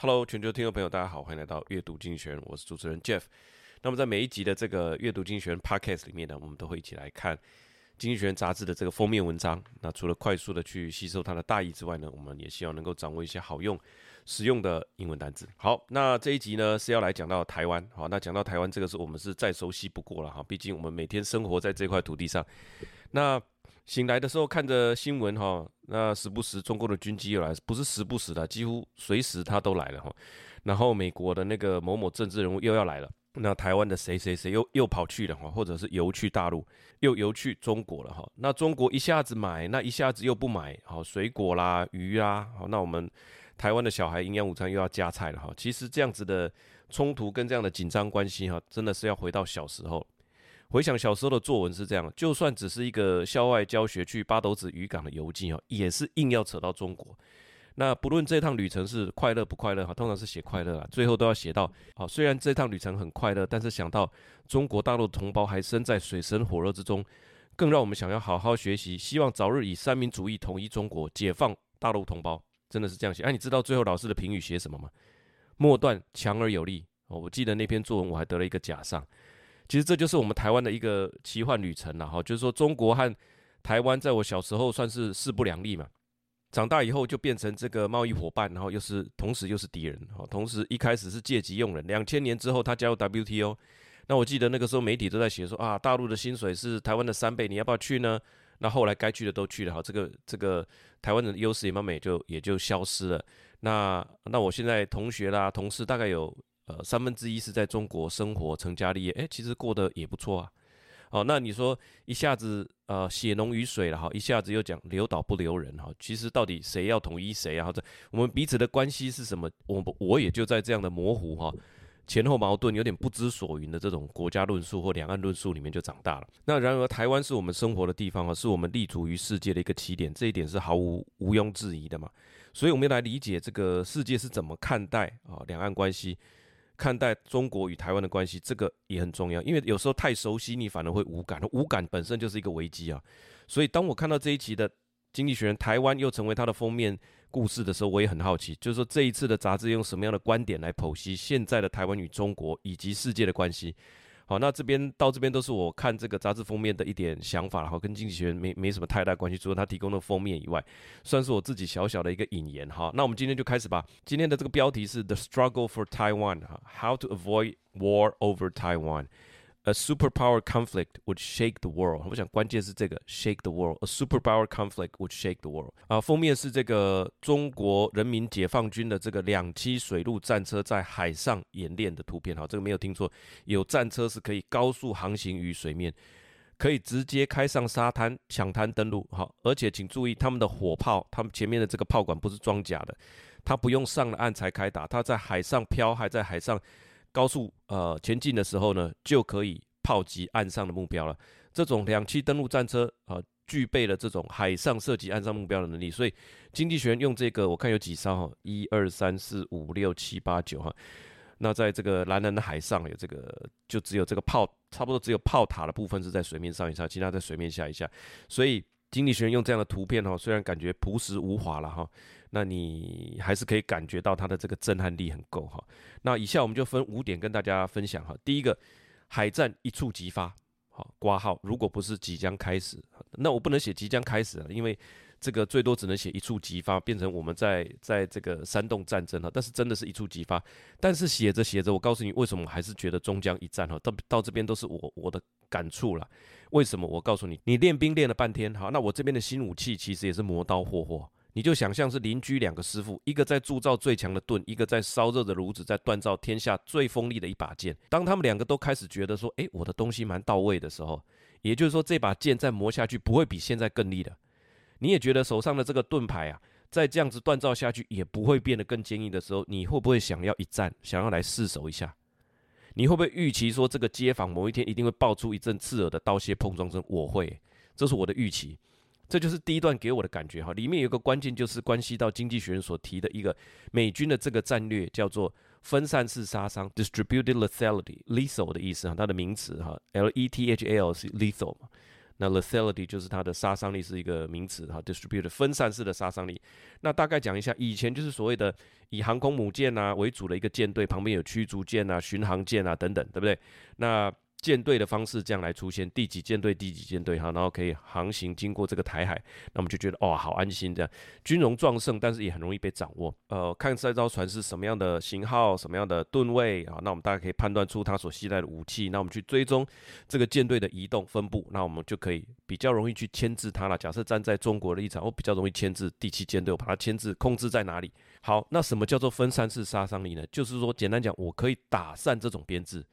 Hello，全球听众朋友，大家好，欢迎来到阅读经济学人，我是主持人 Jeff。那么在每一集的这个阅读经济学人 Podcast 里面呢，我们都会一起来看经济学人杂志的这个封面文章。那除了快速的去吸收它的大意之外呢，我们也希望能够掌握一些好用、实用的英文单词。好，那这一集呢是要来讲到台湾。好，那讲到台湾这个是我们是再熟悉不过了哈，毕竟我们每天生活在这块土地上。那醒来的时候看着新闻哈，那时不时中国的军机又来，不是时不时的，几乎随时他都来了哈。然后美国的那个某某政治人物又要来了，那台湾的谁谁谁又又跑去了哈，或者是游去大陆，又游去中国了哈。那中国一下子买，那一下子又不买，好水果啦、鱼啊，好，那我们台湾的小孩营养午餐又要加菜了哈。其实这样子的冲突跟这样的紧张关系哈，真的是要回到小时候。回想小时候的作文是这样，就算只是一个校外教学去八斗子渔港的游记哦，也是硬要扯到中国。那不论这趟旅程是快乐不快乐哈，通常是写快乐啊，最后都要写到好。虽然这趟旅程很快乐，但是想到中国大陆同胞还身在水深火热之中，更让我们想要好好学习，希望早日以三民主义统一中国，解放大陆同胞。真的是这样写。哎，你知道最后老师的评语写什么吗？末段强而有力哦。我记得那篇作文我还得了一个甲上。其实这就是我们台湾的一个奇幻旅程了哈，就是说中国和台湾在我小时候算是势不两立嘛，长大以后就变成这个贸易伙伴，然后又是同时又是敌人哈。同时一开始是借机用人，两千年之后他加入 WTO，那我记得那个时候媒体都在写说啊，大陆的薪水是台湾的三倍，你要不要去呢？那后来该去的都去了哈，这个这个台湾的优势也慢慢也就也就消失了。那那我现在同学啦同事大概有。呃，三分之一是在中国生活、成家立业，诶，其实过得也不错啊。好，那你说一下子呃血浓于水了哈，一下子又讲留岛不留人哈，其实到底谁要统一谁啊？或者我们彼此的关系是什么？我我也就在这样的模糊哈、前后矛盾、有点不知所云的这种国家论述或两岸论述里面就长大了。那然而台湾是我们生活的地方啊，是我们立足于世界的一个起点，这一点是毫无毋庸置疑的嘛。所以我们要来理解这个世界是怎么看待啊两岸关系。看待中国与台湾的关系，这个也很重要，因为有时候太熟悉，你反而会无感，无感本身就是一个危机啊。所以当我看到这一期的《经济学人》台湾又成为它的封面故事的时候，我也很好奇，就是说这一次的杂志用什么样的观点来剖析现在的台湾与中国以及世界的关系。好，那这边到这边都是我看这个杂志封面的一点想法，然后跟经济学没没什么太大关系，除了他提供的封面以外，算是我自己小小的一个引言哈。那我们今天就开始吧。今天的这个标题是 The Struggle for Taiwan 哈，How to Avoid War Over Taiwan。A superpower conflict would shake the world。我想关键是这个 shake the world。A superpower conflict would shake the world。啊，封面是这个中国人民解放军的这个两栖水陆战车在海上演练的图片。哈，这个没有听错，有战车是可以高速航行于水面，可以直接开上沙滩抢滩登陆。好，而且请注意，他们的火炮，他们前面的这个炮管不是装甲的，他不用上了岸才开打，他在海上漂，还在海上。高速呃前进的时候呢，就可以炮击岸上的目标了。这种两栖登陆战车啊、具备了这种海上射击岸上目标的能力。所以经济学用这个，我看有几艘哈，一二三四五六七八九哈。那在这个蓝蓝的海上有这个，就只有这个炮，差不多只有炮塔的部分是在水面上一下，其他在水面下一下。所以经济学用这样的图片哈，虽然感觉朴实无华了哈。那你还是可以感觉到它的这个震撼力很够哈。那以下我们就分五点跟大家分享哈。第一个，海战一触即发，好挂号，如果不是即将开始，那我不能写即将开始了，因为这个最多只能写一触即发，变成我们在在这个煽动战争哈。但是真的是一触即发，但是写着写着，我告诉你为什么我还是觉得终将一战哈。到到这边都是我我的感触了。为什么？我告诉你，你练兵练了半天，好，那我这边的新武器其实也是磨刀霍霍。你就想象是邻居两个师傅，一个在铸造最强的盾，一个在烧热的炉子，在锻造天下最锋利的一把剑。当他们两个都开始觉得说，诶，我的东西蛮到位的时候，也就是说这把剑再磨下去不会比现在更利的。你也觉得手上的这个盾牌啊，再这样子锻造下去也不会变得更坚硬的时候，你会不会想要一战，想要来试手一下？你会不会预期说这个街坊某一天一定会爆出一阵刺耳的刀械碰撞声？我会，这是我的预期。这就是第一段给我的感觉哈，里面有个关键，就是关系到经济学人所提的一个美军的这个战略，叫做分散式杀伤 （distributed lethality），lethal 的意思哈，它的名词哈，L E T H A L 是 lethal 嘛。那 lethality 就是它的杀伤力是一个名词哈，distributed 分散式的杀伤力。那大概讲一下，以前就是所谓的以航空母舰啊为主的一个舰队，旁边有驱逐舰啊、巡航舰啊等等，对不对？那舰队的方式这样来出现，第几舰队，第几舰队哈，然后可以航行经过这个台海，那我们就觉得哦，好安心这样，军容壮盛，但是也很容易被掌握。呃，看这艘船是什么样的型号，什么样的吨位啊，那我们大概可以判断出它所携带的武器，那我们去追踪这个舰队的移动分布，那我们就可以比较容易去牵制它了。假设站在中国的立场，我比较容易牵制第七舰队，我把它牵制控制在哪里？好，那什么叫做分散式杀伤力呢？就是说，简单讲，我可以打散这种编制。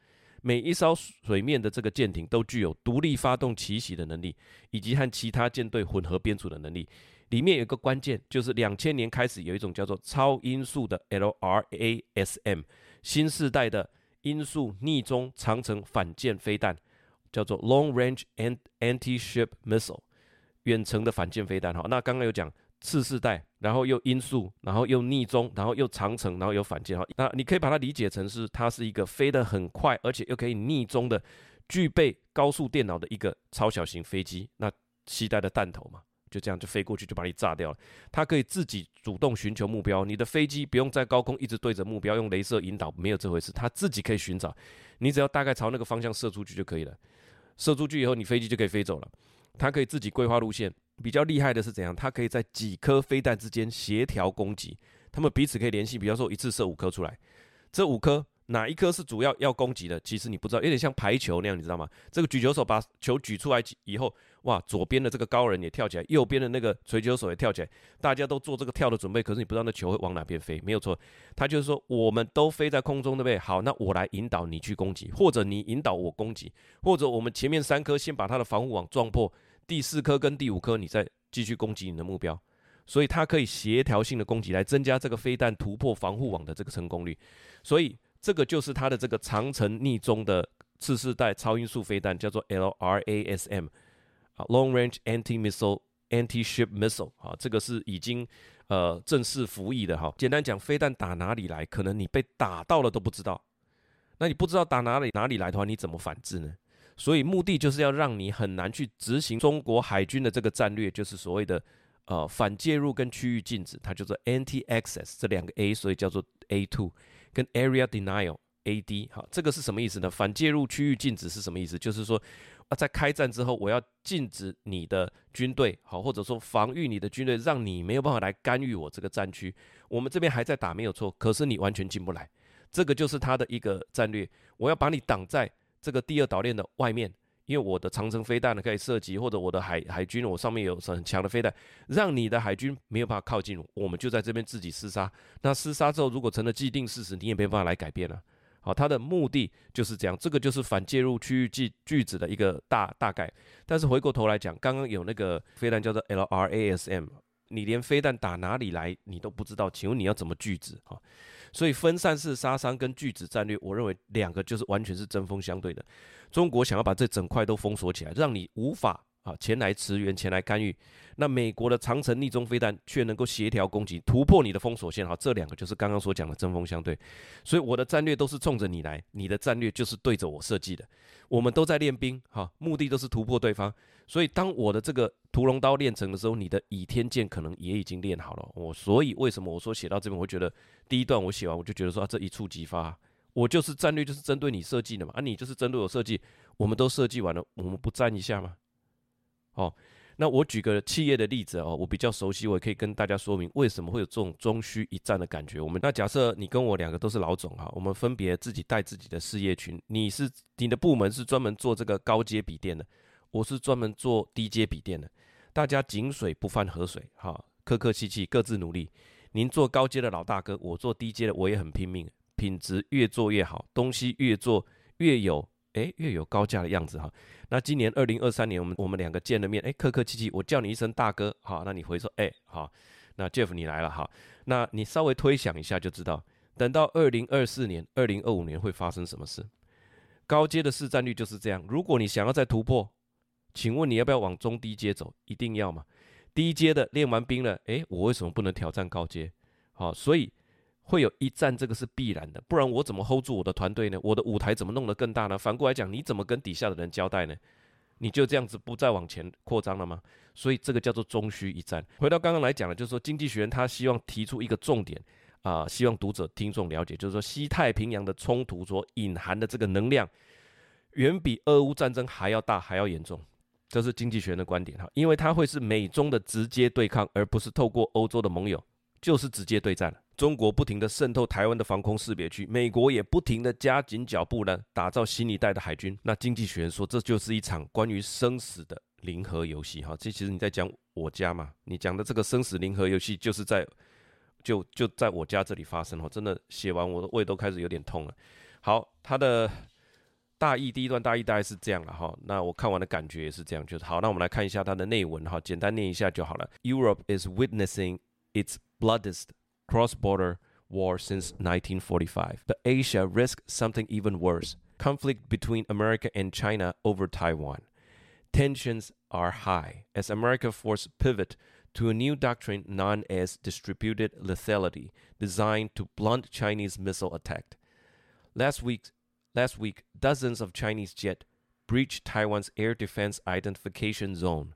每一艘水面的这个舰艇都具有独立发动奇袭的能力，以及和其他舰队混合编组的能力。里面有个关键，就是两千年开始有一种叫做超音速的 LRASM 新世代的音速逆中长程反舰飞弹，叫做 Long Range Anti-Ship Missile 远程的反舰飞弹。哈，那刚刚有讲。次世代，然后又音速，然后又逆中，然后又长程，然后又反舰。哈，那你可以把它理解成是它是一个飞得很快，而且又可以逆中的，具备高速电脑的一个超小型飞机。那期待的弹头嘛，就这样就飞过去就把你炸掉了。它可以自己主动寻求目标，你的飞机不用在高空一直对着目标用镭射引导，没有这回事，它自己可以寻找，你只要大概朝那个方向射出去就可以了。射出去以后，你飞机就可以飞走了。它可以自己规划路线。比较厉害的是怎样？它可以在几颗飞弹之间协调攻击，它们彼此可以联系。比方说，一次射五颗出来，这五颗哪一颗是主要要攻击的？其实你不知道，有点像排球那样，你知道吗？这个举球手把球举出来以后，哇，左边的这个高人也跳起来，右边的那个锤球手也跳起来，大家都做这个跳的准备。可是你不知道那球会往哪边飞，没有错。他就是说，我们都飞在空中，对不对？好，那我来引导你去攻击，或者你引导我攻击，或者我们前面三颗先把它的防护网撞破。第四颗跟第五颗，你再继续攻击你的目标，所以它可以协调性的攻击来增加这个飞弹突破防护网的这个成功率。所以这个就是它的这个长程逆中的次世代超音速飞弹，叫做 LRASM 啊，Long Range Anti-Missile Anti-Ship Missile 啊，这个是已经呃正式服役的哈。简单讲，飞弹打哪里来，可能你被打到了都不知道。那你不知道打哪里哪里来的话，你怎么反制呢？所以目的就是要让你很难去执行中国海军的这个战略，就是所谓的呃反介入跟区域禁止，它叫做 Anti-Access 这两个 A，所以叫做 A two 跟 Area Denial AD。好，这个是什么意思呢？反介入区域禁止是什么意思？就是说啊，在开战之后，我要禁止你的军队，好，或者说防御你的军队，让你没有办法来干预我这个战区。我们这边还在打没有错，可是你完全进不来。这个就是它的一个战略，我要把你挡在。这个第二岛链的外面，因为我的长城飞弹呢可以射击，或者我的海海军，我上面有很强的飞弹，让你的海军没有办法靠近我，们就在这边自己厮杀。那厮杀之后，如果成了既定事实，你也没办法来改变了。好，它的目的就是这样，这个就是反介入区域拒拒止的一个大大概。但是回过头来讲，刚刚有那个飞弹叫做 LRASM，你连飞弹打哪里来你都不知道，请问你要怎么拒止啊？所以分散式杀伤跟拒止战略，我认为两个就是完全是针锋相对的。中国想要把这整块都封锁起来，让你无法啊前来驰援、前来干预。那美国的长城逆中飞弹却能够协调攻击，突破你的封锁线。哈，这两个就是刚刚所讲的针锋相对。所以我的战略都是冲着你来，你的战略就是对着我设计的。我们都在练兵，哈，目的都是突破对方。所以，当我的这个屠龙刀练成的时候，你的倚天剑可能也已经练好了。我所以为什么我说写到这边，我会觉得第一段我写完，我就觉得说啊，这一触即发，我就是战略就是针对你设计的嘛，啊，你就是针对我设计，我们都设计完了，我们不战一下吗？哦，那我举个企业的例子哦，我比较熟悉，我也可以跟大家说明为什么会有这种终须一战的感觉。我们那假设你跟我两个都是老总哈，我们分别自己带自己的事业群，你是你的部门是专门做这个高阶笔电的。我是专门做低阶笔电的，大家井水不犯河水，哈，客客气气，各自努力。您做高阶的老大哥，我做低阶的，我也很拼命，品质越做越好，东西越做越有，诶，越有高价的样子哈。那今年二零二三年，我们我们两个见了面，诶，客客气气，我叫你一声大哥，好，那你回说，诶，好，那 Jeff 你来了，哈，那你稍微推想一下就知道，等到二零二四年、二零二五年会发生什么事？高阶的市占率就是这样，如果你想要再突破。请问你要不要往中低阶走？一定要吗？低阶的练完兵了，诶，我为什么不能挑战高阶？好，所以会有一战，这个是必然的，不然我怎么 hold 住我的团队呢？我的舞台怎么弄得更大呢？反过来讲，你怎么跟底下的人交代呢？你就这样子不再往前扩张了吗？所以这个叫做终须一战。回到刚刚来讲的，就是说经济学人他希望提出一个重点啊、希望读者听众了解，就是说西太平洋的冲突所隐含的这个能量，远比俄乌战争还要大，还要严重。这是经济学人的观点哈，因为它会是美中的直接对抗，而不是透过欧洲的盟友，就是直接对战。中国不停地渗透台湾的防空识别区，美国也不停地加紧脚步呢，打造新一代的海军。那经济学人说，这就是一场关于生死的零和游戏哈。这其实你在讲我家嘛，你讲的这个生死零和游戏，就是在就就在我家这里发生哈。真的写完我的胃都开始有点痛了。好，他的大意第一段大意大概是这样了哈。那我看完的感觉也是这样，就是好。那我们来看一下它的内文哈，简单念一下就好了。Europe is witnessing its bloodiest cross-border war since 1945. But Asia risks something even worse conflict between America and China over Taiwan. Tensions are high as America forces pivot to a new doctrine known as distributed lethality, designed to blunt Chinese missile attack. Last week, last week, dozens of Chinese jets breached Taiwan's air defense identification zone.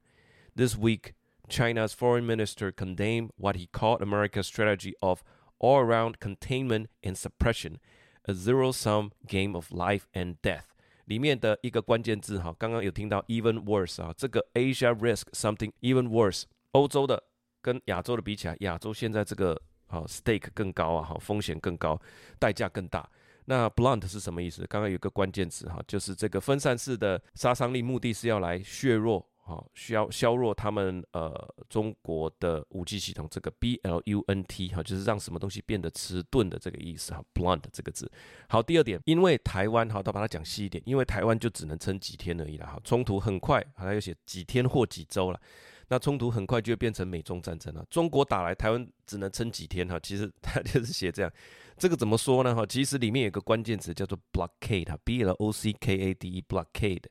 This week, China's foreign minister condemned what he called America's strategy of all-around containment and suppression, a zero-sum game of life and death。里面的一个关键字哈，刚刚有听到 even worse 啊，这个 Asia risk something even worse。欧洲的跟亚洲的比起来，亚洲现在这个啊 stake 更高啊，哈，风险更高，代价更大。 那 blunt 是什么意思？刚刚有个关键词哈，就是这个分散式的杀伤力，目的是要来削弱。好，需要削弱他们呃中国的武器系统，这个 B L U N T 哈，就是让什么东西变得迟钝的这个意思哈，blunt 这个字。好，第二点，因为台湾哈，都把它讲细一点，因为台湾就只能撑几天而已了哈，冲突很快，还有写几天或几周了，那冲突很快就会变成美中战争了。中国打来，台湾只能撑几天哈，其实他就是写这样，这个怎么说呢哈？其实里面有个关键词叫做 blockade 哈，B L O C K A D E blockade。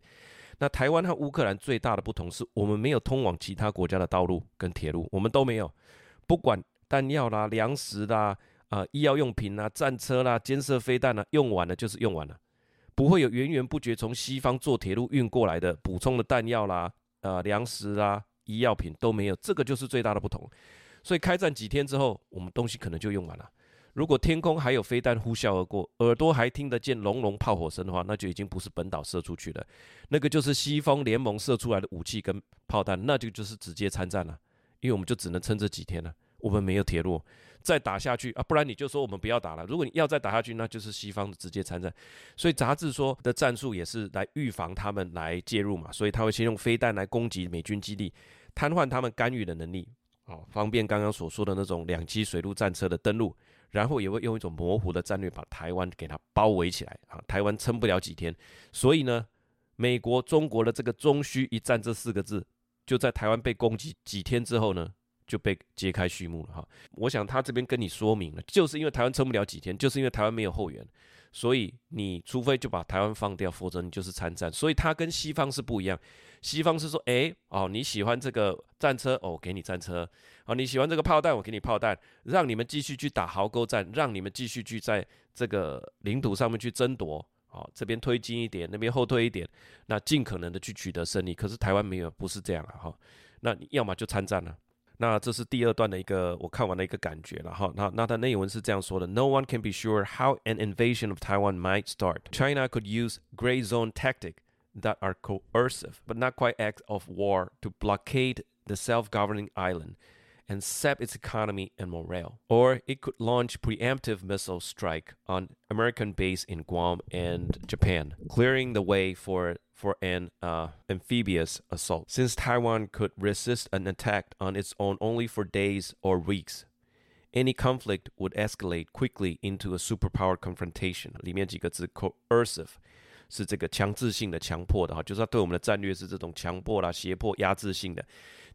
那台湾和乌克兰最大的不同是我们没有通往其他国家的道路跟铁路，我们都没有。不管弹药啦、粮食啦、啊、呃、医药用品啦、战车啦、监射飞弹啦，用完了就是用完了，不会有源源不绝从西方坐铁路运过来的补充的弹药啦、呃、粮食啦、医药品都没有，这个就是最大的不同。所以开战几天之后，我们东西可能就用完了。如果天空还有飞弹呼啸而过，耳朵还听得见隆隆炮火声的话，那就已经不是本岛射出去了，那个就是西方联盟射出来的武器跟炮弹，那就就是直接参战了。因为我们就只能撑这几天了，我们没有铁路，再打下去啊，不然你就说我们不要打了。如果你要再打下去，那就是西方的直接参战。所以杂志说的战术也是来预防他们来介入嘛，所以他会先用飞弹来攻击美军基地，瘫痪他们干预的能力，哦，方便刚刚所说的那种两栖水陆战车的登陆。然后也会用一种模糊的战略把台湾给它包围起来啊，台湾撑不了几天，所以呢，美国、中国的这个“中需一战”这四个字，就在台湾被攻击几天之后呢，就被揭开序幕了哈。我想他这边跟你说明了，就是因为台湾撑不了几天，就是因为台湾没有后援。所以你除非就把台湾放掉，否则你就是参战。所以它跟西方是不一样。西方是说，哎，哦，你喜欢这个战车，哦，给你战车。哦，你喜欢这个炮弹，我给你炮弹，让你们继续去打壕沟战，让你们继续去在这个领土上面去争夺。哦，这边推进一点，那边后退一点，那尽可能的去取得胜利。可是台湾没有，不是这样啊。哈，那你要么就参战了。那这是第二段的一个我看完的一个感觉了哈。那那它内文是这样说的：No one can be sure how an invasion of Taiwan might start. China could use gray zone tactics that are coercive, but not quite acts of war, to blockade the self-governing island and sap its economy and morale. Or it could launch preemptive missile strike on American base in Guam and Japan, clearing the way for for an uh, amphibious assault. Since Taiwan could resist an attack on its own only for days or weeks, any conflict would escalate quickly into a superpower confrontation. 里面几个字 coercive 是这个强制性的、强迫的哈，就是它对我们的战略是这种强迫啦、胁迫、压制性的。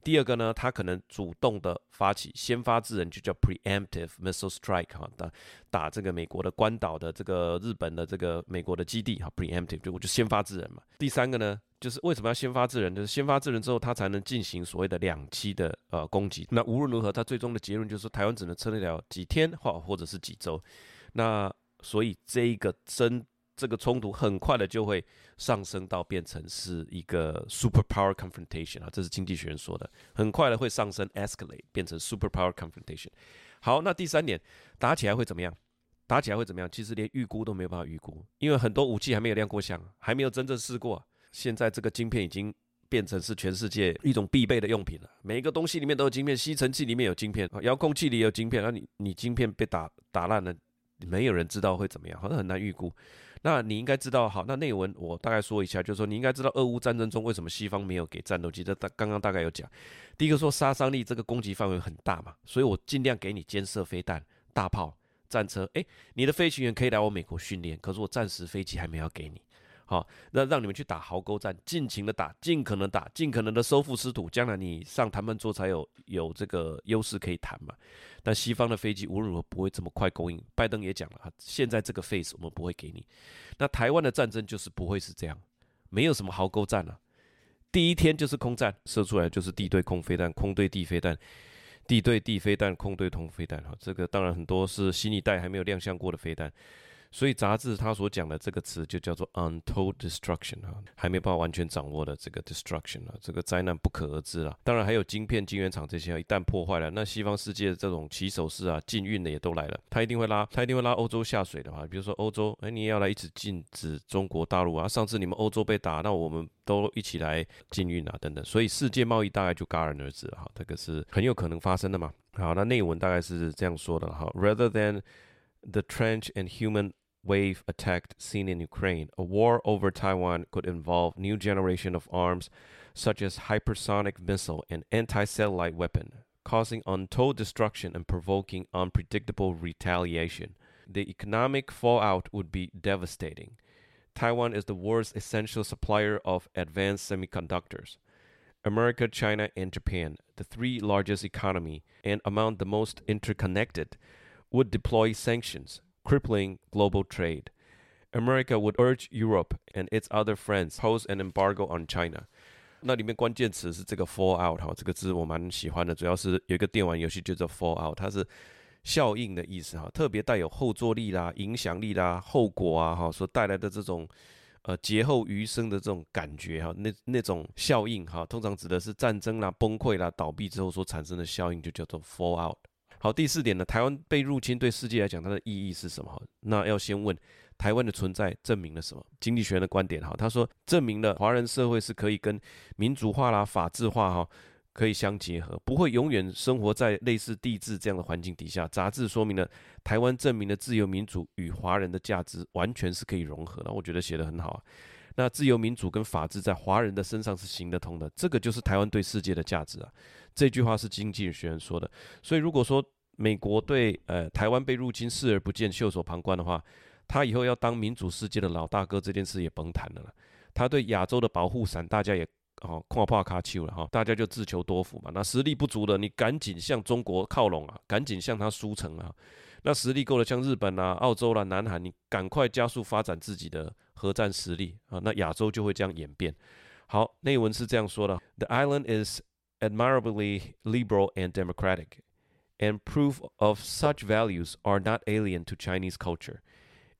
第二个呢，他可能主动的发起，先发制人就叫 preemptive missile strike 哈，打打这个美国的关岛的这个日本的这个美国的基地哈，preemptive 就我就先发制人嘛。第三个呢，就是为什么要先发制人？就是先发制人之后，他才能进行所谓的两栖的呃攻击。那无论如何，他最终的结论就是，台湾只能撑得了几天或或者是几周。那所以这一个针这个冲突很快的就会上升到变成是一个 superpower confrontation 啊，这是经济学人说的，很快的会上升 escalate 变成 superpower confrontation。好，那第三点，打起来会怎么样？打起来会怎么样？其实连预估都没有办法预估，因为很多武器还没有亮过相，还没有真正试过。现在这个晶片已经变成是全世界一种必备的用品了，每一个东西里面都有晶片，吸尘器里面有晶片，遥控器里有晶片。那你你晶片被打打烂了，没有人知道会怎么样，好像很难预估。那你应该知道，好，那内文我大概说一下，就是说你应该知道俄乌战争中为什么西方没有给战斗机？这大刚刚大概有讲，第一个说杀伤力，这个攻击范围很大嘛，所以我尽量给你肩射飞弹、大炮。战车，诶，你的飞行员可以来我美国训练，可是我暂时飞机还没有给你，好，那让你们去打壕沟战，尽情的打，尽可能打，尽可能的收复失土，将来你上谈判桌才有有这个优势可以谈嘛。但西方的飞机无论如何不会这么快供应，拜登也讲了，现在这个 phase 我们不会给你。那台湾的战争就是不会是这样，没有什么壕沟战了，第一天就是空战，射出来就是地对空飞弹，空对地飞弹。地对地飞弹、空对空飞弹，哈，这个当然很多是新一代还没有亮相过的飞弹。所以杂志他所讲的这个词就叫做 untold destruction 啊，还没办法完全掌握的这个 destruction 啊，这个灾难不可而知啊。当然还有晶片、晶圆厂这些，一旦破坏了，那西方世界的这种起手式啊、禁运的也都来了，他一定会拉，他一定会拉欧洲下水的话，比如说欧洲，哎，你也要来一起禁止中国大陆啊。上次你们欧洲被打，那我们都一起来禁运啊，等等。所以世界贸易大概就戛然而止了哈，这个是很有可能发生的嘛。好，那内文大概是这样说的哈，rather than the trench and human wave attack seen in Ukraine, a war over Taiwan could involve new generation of arms such as hypersonic missile and anti-satellite weapon, causing untold destruction and provoking unpredictable retaliation. The economic fallout would be devastating. Taiwan is the world's essential supplier of advanced semiconductors. America, China, and Japan, the three largest economy and among the most interconnected, would deploy sanctions, crippling global trade. America would urge Europe and its other friends pose an embargo on China。那里面关键词是这个 fallout 哈，这个字我蛮喜欢的，主要是有一个电玩游戏叫做 fallout，它是效应的意思哈，特别带有后坐力啦、影响力啦、后果啊哈所带来的这种呃劫后余生的这种感觉哈，那那种效应哈，通常指的是战争啦、崩溃啦、倒闭之后所产生的效应，就叫做 fallout。好，第四点呢，台湾被入侵对世界来讲它的意义是什么？那要先问台湾的存在证明了什么？经济学的观点哈，他说证明了华人社会是可以跟民主化啦、法治化哈可以相结合，不会永远生活在类似帝制这样的环境底下。杂志说明了台湾证明了自由民主与华人的价值完全是可以融合的，我觉得写得很好。那自由民主跟法治在华人的身上是行得通的，这个就是台湾对世界的价值啊。这句话是经济学人说的，所以如果说美国对呃台湾被入侵视而不见、袖手旁观的话，他以后要当民主世界的老大哥这件事也甭谈了。他对亚洲的保护伞，大家也哦夸怕卡丘了哈，大家就自求多福嘛。那实力不足的，你赶紧向中国靠拢啊，赶紧向他输诚啊。那实力够了，像日本啊、澳洲啦、啊、南韩，你赶快加速发展自己的核战实力啊。那亚洲就会这样演变。好，内文是这样说的：The island is admirably liberal and democratic, and proof of such values are not alien to Chinese culture.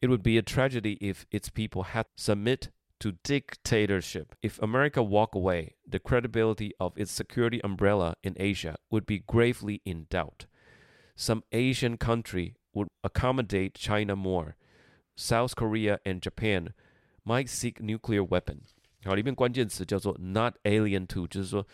It would be a tragedy if its people had to submit to dictatorship. If America walk away, the credibility of its security umbrella in Asia would be gravely in doubt. Some Asian country would accommodate China more. South Korea and Japan might seek nuclear weapon. 好，里面关键词叫做 not alien to，就是说。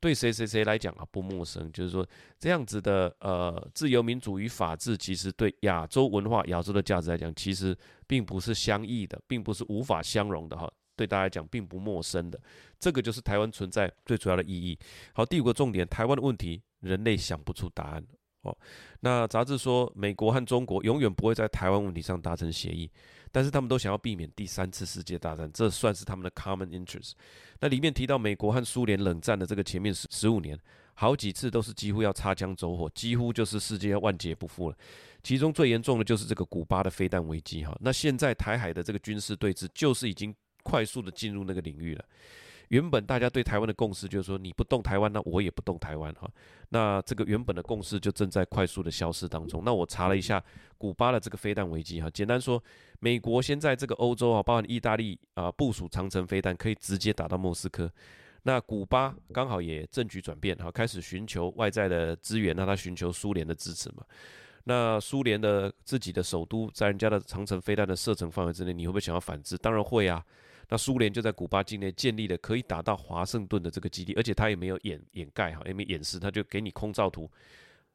对谁谁谁来讲啊不陌生，就是说这样子的呃自由民主与法治，其实对亚洲文化、亚洲的价值来讲，其实并不是相异的，并不是无法相容的哈。对大家来讲，并不陌生的，这个就是台湾存在最主要的意义。好，第五个重点，台湾的问题，人类想不出答案那杂志说，美国和中国永远不会在台湾问题上达成协议。但是他们都想要避免第三次世界大战，这算是他们的 common interest。那里面提到美国和苏联冷战的这个前面十十五年，好几次都是几乎要擦枪走火，几乎就是世界要万劫不复了。其中最严重的就是这个古巴的飞弹危机哈。那现在台海的这个军事对峙，就是已经快速的进入那个领域了。原本大家对台湾的共识就是说，你不动台湾，那我也不动台湾哈。那这个原本的共识就正在快速的消失当中。那我查了一下古巴的这个飞弹危机哈，简单说，美国现在这个欧洲啊，包含意大利啊，部署长城飞弹可以直接打到莫斯科。那古巴刚好也政局转变哈，开始寻求外在的资源，让他寻求苏联的支持嘛。那苏联的自己的首都在人家的长城飞弹的射程范围之内，你会不会想要反制？当然会啊。那苏联就在古巴境内建立了可以打到华盛顿的这个基地，而且他也没有掩掩盖哈，也没掩饰，他就给你空照图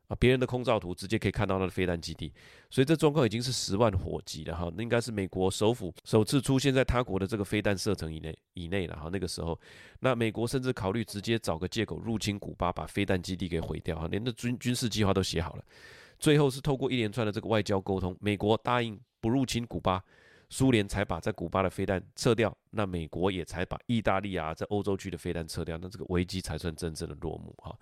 啊，别人的空照图直接可以看到他的飞弹基地，所以这状况已经是十万火急了哈，那应该是美国首府首次出现在他国的这个飞弹射程以内以内了哈，那个时候，那美国甚至考虑直接找个借口入侵古巴，把飞弹基地给毁掉哈，连的军军事计划都写好了，最后是透过一连串的这个外交沟通，美国答应不入侵古巴。苏联才把在古巴的飞弹撤掉，那美国也才把意大利啊在欧洲区的飞弹撤掉，那这个危机才算真正的落幕哈。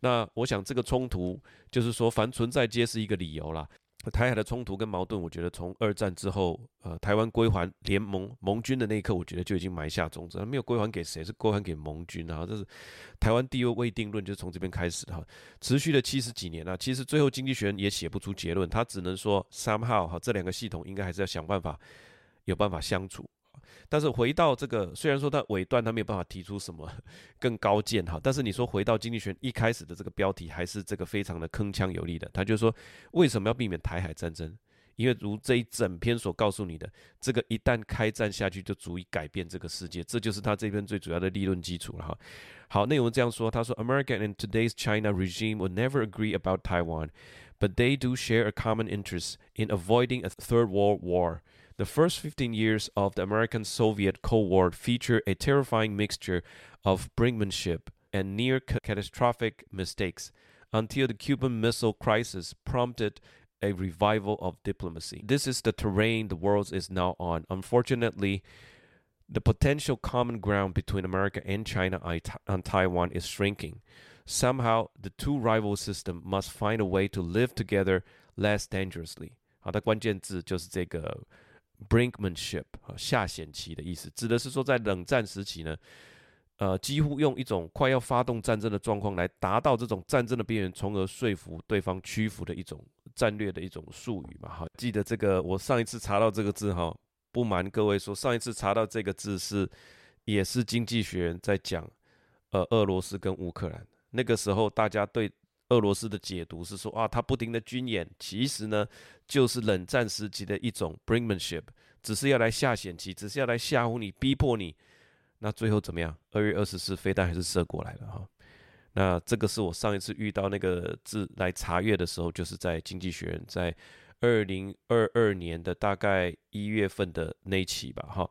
那我想这个冲突就是说，凡存在皆是一个理由啦。台海的冲突跟矛盾，我觉得从二战之后，呃，台湾归还联盟盟军的那一刻，我觉得就已经埋下种子，没有归还给谁，是归还给盟军啊。这是台湾地位未定论，就是从这边开始哈，持续了七十几年啊。其实最后经济学人也写不出结论，他只能说 somehow 哈，这两个系统应该还是要想办法。有办法相处，但是回到这个，虽然说他尾段他没有办法提出什么 更高见哈，但是你说回到经济学一开始的这个标题还是这个非常的铿锵有力的。他就说，为什么要避免台海战争？因为如这一整篇所告诉你的，这个一旦开战下去，就足以改变这个世界，这就是他这篇最主要的立论基础了哈。好，内容这样说，他说，America and today's China regime would never agree about Taiwan, but they do share a common interest in avoiding a third world war. The first fifteen years of the American-Soviet Cold War feature a terrifying mixture of brinkmanship and near catastrophic mistakes until the Cuban Missile Crisis prompted a revival of diplomacy. This is the terrain the world is now on. Unfortunately, the potential common ground between America and China on Taiwan is shrinking. Somehow, the two rival systems must find a way to live together less dangerously. 好的，关键字就是这个。 Brinkmanship 啊，下险棋的意思，指的是说在冷战时期呢，呃，几乎用一种快要发动战争的状况来达到这种战争的边缘，从而说服对方屈服的一种战略的一种术语嘛。哈，记得这个，我上一次查到这个字哈，不瞒各位说，上一次查到这个字是也是经济学人在讲，呃，俄罗斯跟乌克兰那个时候，大家对。俄罗斯的解读是说啊，他不停的军演，其实呢就是冷战时期的一种 brinkmanship，只是要来下险棋，只是要来吓唬你，逼迫你。那最后怎么样？二月二十四飞弹还是射过来了哈。那这个是我上一次遇到那个字来查阅的时候，就是在《经济学人》在二零二二年的大概一月份的那期吧哈。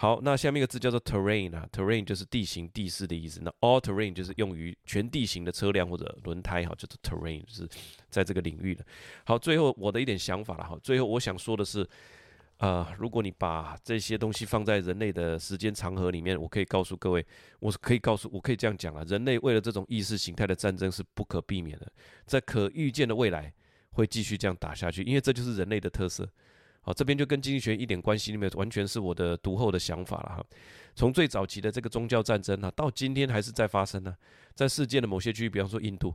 好，那下面一个字叫做 terrain 啊，terrain 就是地形、地势的意思。那 all terrain 就是用于全地形的车辆或者轮胎，哈，就是 terrain，就是在这个领域的。好，最后我的一点想法了，哈，最后我想说的是，呃，如果你把这些东西放在人类的时间长河里面，我可以告诉各位，我是可以告诉，我可以这样讲啊，人类为了这种意识形态的战争是不可避免的，在可预见的未来会继续这样打下去，因为这就是人类的特色。好，这边就跟经济学一点关系都没有，完全是我的读后的想法了哈。从最早期的这个宗教战争啊，到今天还是在发生呢。在世界的某些区域，比方说印度，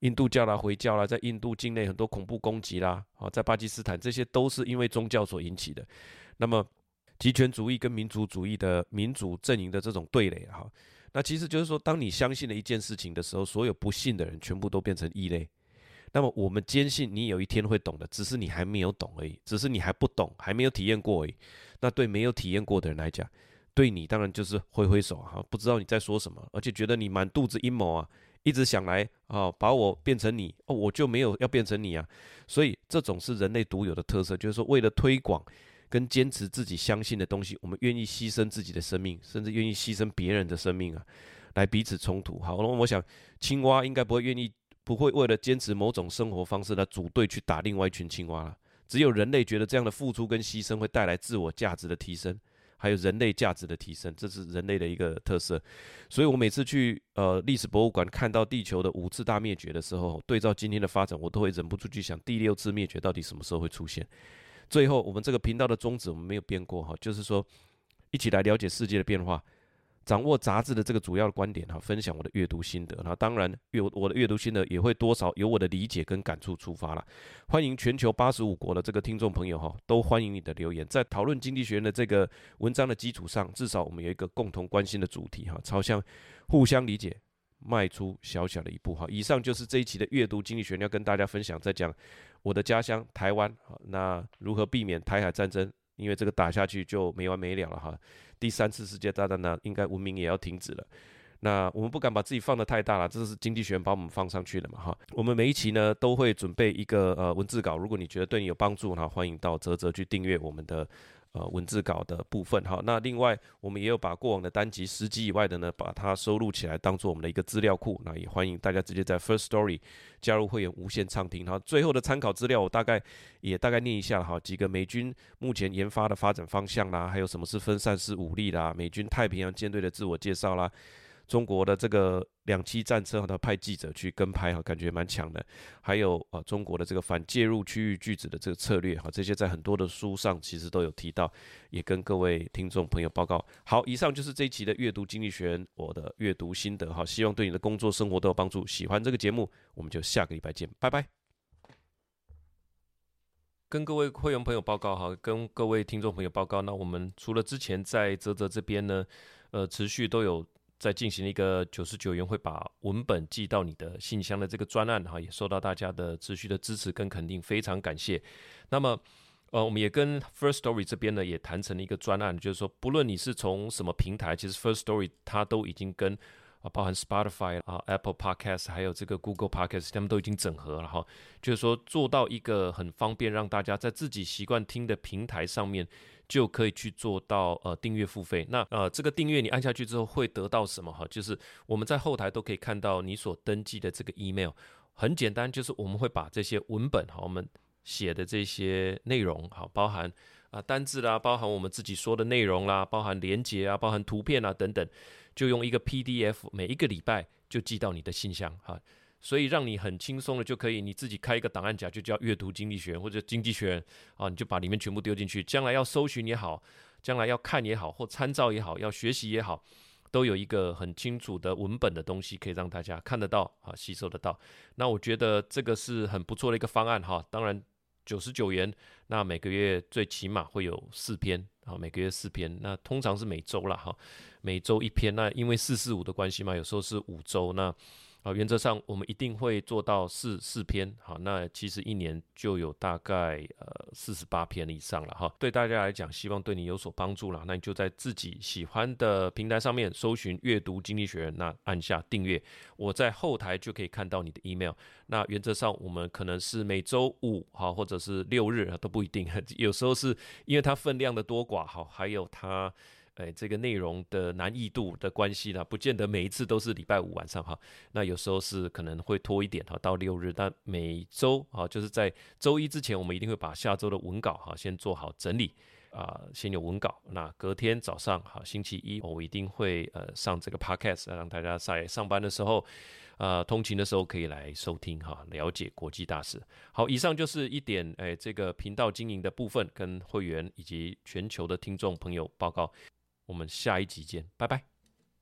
印度教啦、回教啦，在印度境内很多恐怖攻击啦，啊，在巴基斯坦，这些都是因为宗教所引起的。那么，极权主义跟民族主义的民主阵营的这种对垒哈，那其实就是说，当你相信了一件事情的时候，所有不信的人全部都变成异类。那么我们坚信你有一天会懂的，只是你还没有懂而已，只是你还不懂，还没有体验过而已。那对没有体验过的人来讲，对你当然就是挥挥手哈，不知道你在说什么，而且觉得你满肚子阴谋啊，一直想来啊把我变成你哦，我就没有要变成你啊。所以这种是人类独有的特色，就是说为了推广跟坚持自己相信的东西，我们愿意牺牲自己的生命，甚至愿意牺牲别人的生命啊，来彼此冲突。好，那我想青蛙应该不会愿意。不会为了坚持某种生活方式来组队去打另外一群青蛙了。只有人类觉得这样的付出跟牺牲会带来自我价值的提升，还有人类价值的提升，这是人类的一个特色。所以我每次去呃历史博物馆看到地球的五次大灭绝的时候，对照今天的发展，我都会忍不住去想第六次灭绝到底什么时候会出现。最后，我们这个频道的宗旨我们没有变过哈，就是说一起来了解世界的变化。掌握杂志的这个主要的观点哈，分享我的阅读心得。那当然，阅我的阅读心得也会多少由我的理解跟感触出发了。欢迎全球八十五国的这个听众朋友哈，都欢迎你的留言。在讨论经济学的这个文章的基础上，至少我们有一个共同关心的主题哈，朝向互相理解，迈出小小的一步哈。以上就是这一期的阅读经济学要跟大家分享，在讲我的家乡台湾，那如何避免台海战争？因为这个打下去就没完没了了哈。第三次世界大战呢，应该文明也要停止了。那我们不敢把自己放得太大了，这是经济学把我们放上去的嘛哈。我们每一期呢都会准备一个呃文字稿，如果你觉得对你有帮助，那欢迎到泽泽去订阅我们的。呃，文字稿的部分，好，那另外我们也有把过往的单集十集以外的呢，把它收录起来，当做我们的一个资料库。那也欢迎大家直接在 First Story 加入会员，无限畅听。好最后的参考资料，我大概也大概念一下哈，几个美军目前研发的发展方向啦，还有什么是分散式武力啦，美军太平洋舰队的自我介绍啦。中国的这个两栖战车，他派记者去跟拍哈，感觉蛮强的。还有啊，中国的这个反介入区域拒止的这个策略哈，这些在很多的书上其实都有提到，也跟各位听众朋友报告。好，以上就是这一期的阅读经济学我的阅读心得哈，希望对你的工作生活都有帮助。喜欢这个节目，我们就下个礼拜见，拜拜。跟各位会员朋友报告哈，跟各位听众朋友报告，那我们除了之前在泽泽这边呢，呃，持续都有。在进行一个九十九元会把文本寄到你的信箱的这个专案哈，也受到大家的持续的支持跟肯定，非常感谢。那么，呃，我们也跟 First Story 这边呢也谈成了一个专案，就是说，不论你是从什么平台，其实 First Story 它都已经跟啊，包含 Spotify 啊、Apple Podcast 还有这个 Google Podcast，他们都已经整合了哈，就是说做到一个很方便，让大家在自己习惯听的平台上面。就可以去做到呃订阅付费。那呃这个订阅你按下去之后会得到什么哈？就是我们在后台都可以看到你所登记的这个 email。很简单，就是我们会把这些文本哈，我们写的这些内容哈，包含啊单字啦，包含我们自己说的内容啦，包含连接啊，包含图片啊等等，就用一个 PDF，每一个礼拜就寄到你的信箱哈。所以让你很轻松的就可以，你自己开一个档案夹，就叫阅读经济学或者经济学啊，你就把里面全部丢进去。将来要搜寻也好，将来要看也好，或参照也好，要学习也好，都有一个很清楚的文本的东西可以让大家看得到啊，吸收得到。那我觉得这个是很不错的一个方案哈。当然九十九元，那每个月最起码会有四篇啊，每个月四篇，那通常是每周了哈，每周一篇。那因为四四五的关系嘛，有时候是五周那。啊，原则上我们一定会做到四四篇，好，那其实一年就有大概呃四十八篇以上了哈。对大家来讲，希望对你有所帮助了，那你就在自己喜欢的平台上面搜寻“阅读经济学”，那按下订阅，我在后台就可以看到你的 email。那原则上我们可能是每周五哈，或者是六日都不一定，有时候是因为它分量的多寡哈，还有它。哎，这个内容的难易度的关系呢，不见得每一次都是礼拜五晚上哈。那有时候是可能会拖一点哈，到六日。但每周啊，就是在周一之前，我们一定会把下周的文稿哈先做好整理啊，先有文稿。那隔天早上哈，星期一我一定会呃上这个 podcast，让大家在上班的时候啊，通勤的时候可以来收听哈，了解国际大事。好，以上就是一点哎，这个频道经营的部分，跟会员以及全球的听众朋友报告。我们下一集见，拜拜。